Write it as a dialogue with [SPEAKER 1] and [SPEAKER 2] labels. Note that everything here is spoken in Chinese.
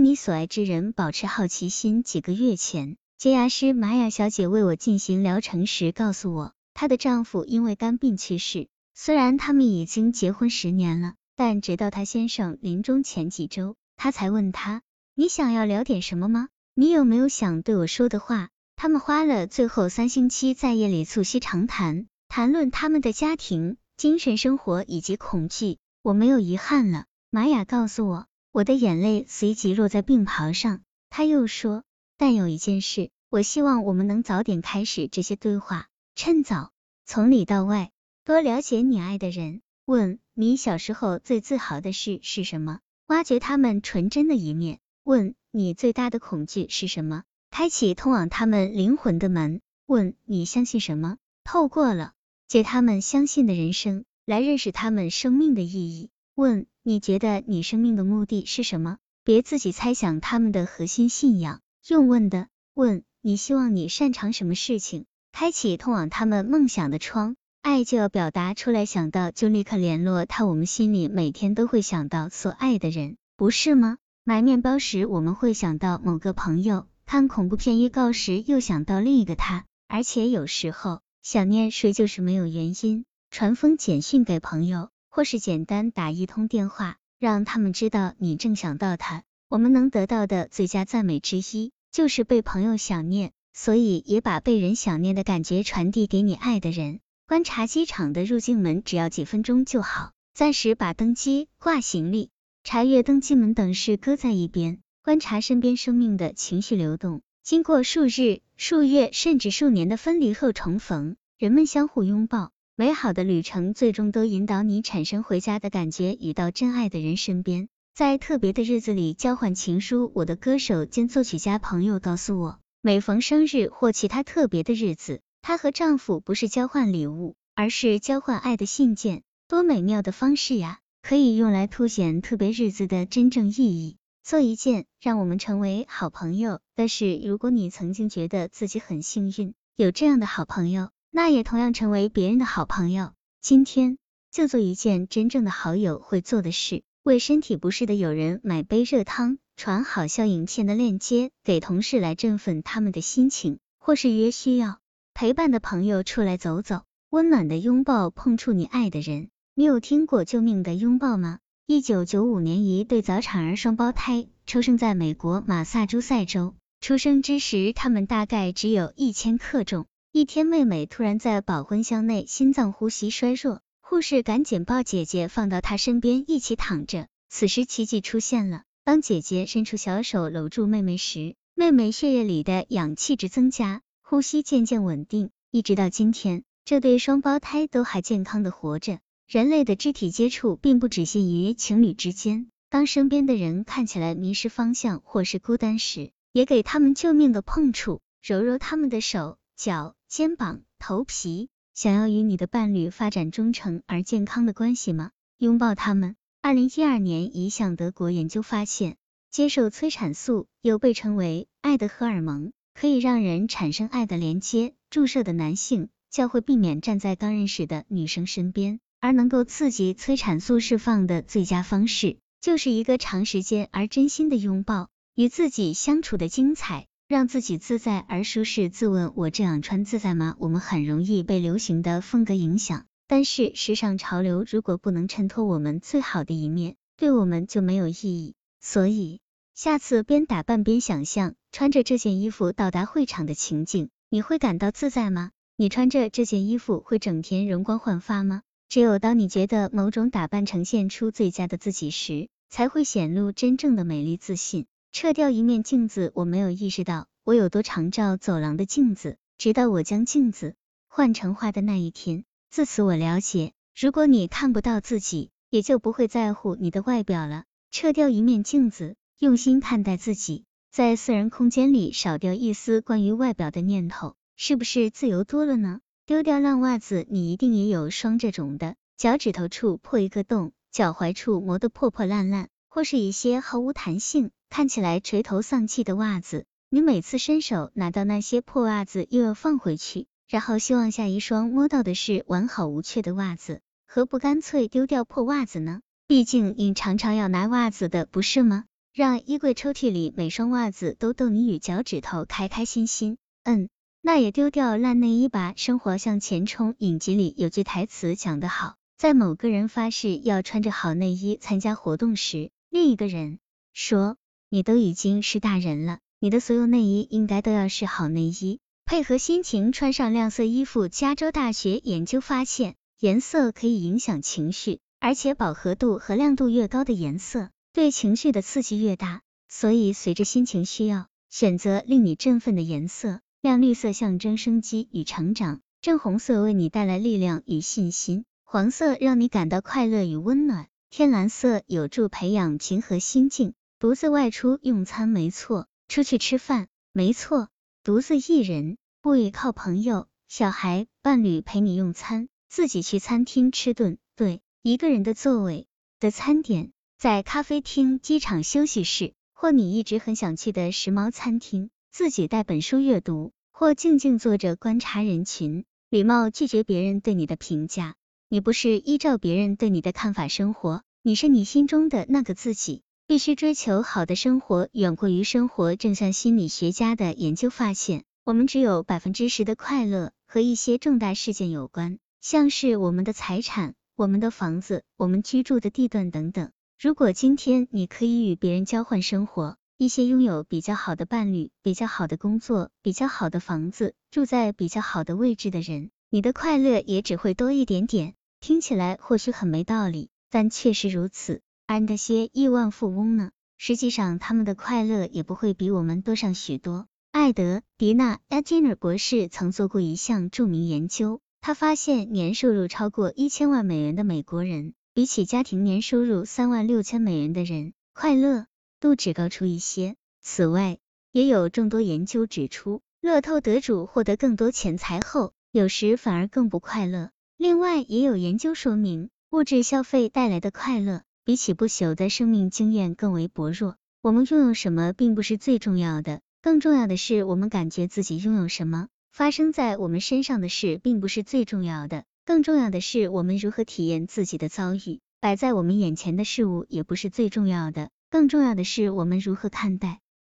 [SPEAKER 1] 你所爱之人保持好奇心。几个月前，洁牙师玛雅小姐为我进行疗程时告诉我，她的丈夫因为肝病去世。虽然他们已经结婚十年了，但直到她先生临终前几周，她才问他：“你想要聊点什么吗？你有没有想对我说的话？”他们花了最后三星期在夜里促膝长谈，谈论他们的家庭、精神生活以及恐惧。我没有遗憾了，玛雅告诉我。我的眼泪随即落在病袍上。他又说：“但有一件事，我希望我们能早点开始这些对话，趁早从里到外多了解你爱的人。问你小时候最自豪的事是什么？挖掘他们纯真的一面。问你最大的恐惧是什么？开启通往他们灵魂的门。问你相信什么？透过了解他们相信的人生，来认识他们生命的意义。问。你觉得你生命的目的是什么？别自己猜想他们的核心信仰，用问的问。你希望你擅长什么事情？开启通往他们梦想的窗。爱就要表达出来，想到就立刻联络他。我们心里每天都会想到所爱的人，不是吗？买面包时我们会想到某个朋友，看恐怖片预告时又想到另一个他。而且有时候想念谁就是没有原因，传封简讯给朋友。或是简单打一通电话，让他们知道你正想到他。我们能得到的最佳赞美之一，就是被朋友想念，所以也把被人想念的感觉传递给你爱的人。观察机场的入境门，只要几分钟就好。暂时把登机、挂行李、查阅登机门等事搁在一边，观察身边生命的情绪流动。经过数日、数月甚至数年的分离后重逢，人们相互拥抱。美好的旅程最终都引导你产生回家的感觉，与到真爱的人身边，在特别的日子里交换情书。我的歌手兼作曲家朋友告诉我，每逢生日或其他特别的日子，她和丈夫不是交换礼物，而是交换爱的信件。多美妙的方式呀！可以用来凸显特别日子的真正意义。做一件让我们成为好朋友的事。如果你曾经觉得自己很幸运，有这样的好朋友。那也同样成为别人的好朋友。今天就做一件真正的好友会做的事，为身体不适的友人买杯热汤，传好笑影片的链接给同事来振奋他们的心情，或是约需要陪伴的朋友出来走走，温暖的拥抱碰触你爱的人。你有听过救命的拥抱吗？一九九五年，一对早产儿双胞胎出生在美国马萨诸塞州，出生之时他们大概只有一千克重。一天，妹妹突然在保温箱内心脏呼吸衰弱，护士赶紧抱姐姐放到她身边一起躺着。此时奇迹出现了，当姐姐伸出小手搂住妹妹时，妹妹血液里的氧气值增加，呼吸渐渐稳定。一直到今天，这对双胞胎都还健康的活着。人类的肢体接触并不只限于情侣之间，当身边的人看起来迷失方向或是孤单时，也给他们救命的碰触，揉揉他们的手。脚、肩膀、头皮，想要与你的伴侣发展忠诚而健康的关系吗？拥抱他们。二零一二年，一项德国研究发现，接受催产素，又被称为爱的荷尔蒙，可以让人产生爱的连接。注射的男性较会避免站在刚认识的女生身边，而能够刺激催产素释放的最佳方式，就是一个长时间而真心的拥抱，与自己相处的精彩。让自己自在而舒适。自问我这样穿自在吗？我们很容易被流行的风格影响，但是时尚潮流如果不能衬托我们最好的一面，对我们就没有意义。所以下次边打扮边想象穿着这件衣服到达会场的情景，你会感到自在吗？你穿着这件衣服会整天容光焕发吗？只有当你觉得某种打扮呈现出最佳的自己时，才会显露真正的美丽自信。撤掉一面镜子，我没有意识到我有多常照走廊的镜子，直到我将镜子换成画的那一天。自此我了解，如果你看不到自己，也就不会在乎你的外表了。撤掉一面镜子，用心看待自己，在私人空间里少掉一丝关于外表的念头，是不是自由多了呢？丢掉烂袜子，你一定也有双这种的，脚趾头处破一个洞，脚踝处磨得破破烂烂，或是一些毫无弹性。看起来垂头丧气的袜子，你每次伸手拿到那些破袜子，又要放回去，然后希望下一双摸到的是完好无缺的袜子，何不干脆丢掉破袜子呢？毕竟你常常要拿袜子的，不是吗？让衣柜抽屉里每双袜子都逗你与脚趾头开开心心。嗯，那也丢掉烂内衣吧。生活向前冲，影集里有句台词讲得好，在某个人发誓要穿着好内衣参加活动时，另一个人说，你都已经是大人了，你的所有内衣应该都要是好内衣，配合心情穿上亮色衣服。加州大学研究发现，颜色可以影响情绪，而且饱和度和亮度越高的颜色。对情绪的刺激越大，所以随着心情需要，选择令你振奋的颜色。亮绿色象征生机与成长，正红色为你带来力量与信心，黄色让你感到快乐与温暖，天蓝色有助培养平和心境。独自外出用餐没错，出去吃饭没错，独自一人不依靠朋友、小孩、伴侣陪你用餐，自己去餐厅吃顿对一个人的座位的餐点。在咖啡厅、机场休息室，或你一直很想去的时髦餐厅，自己带本书阅读，或静静坐着观察人群，礼貌拒绝别人对你的评价。你不是依照别人对你的看法生活，你是你心中的那个自己。必须追求好的生活，远过于生活。正像心理学家的研究发现，我们只有百分之十的快乐和一些重大事件有关，像是我们的财产、我们的房子、我们居住的地段等等。如果今天你可以与别人交换生活，一些拥有比较好的伴侣、比较好的工作、比较好的房子、住在比较好的位置的人，你的快乐也只会多一点点。听起来或许很没道理，但确实如此。而那些亿万富翁呢？实际上他们的快乐也不会比我们多上许多。艾德·迪纳·埃金尔博士曾做过一项著名研究，他发现年收入超过一千万美元的美国人。比起家庭年收入三万六千美元的人，快乐度只高出一些。此外，也有众多研究指出，乐透得主获得更多钱财后，有时反而更不快乐。另外，也有研究说明，物质消费带来的快乐，比起不朽的生命经验更为薄弱。我们拥有什么并不是最重要的，更重要的是我们感觉自己拥有什么。发生在我们身上的事并不是最重要的。更重要的是，我们如何体验自己的遭遇；摆在我们眼前的事物也不是最重要的，更重要的是我们如何看待。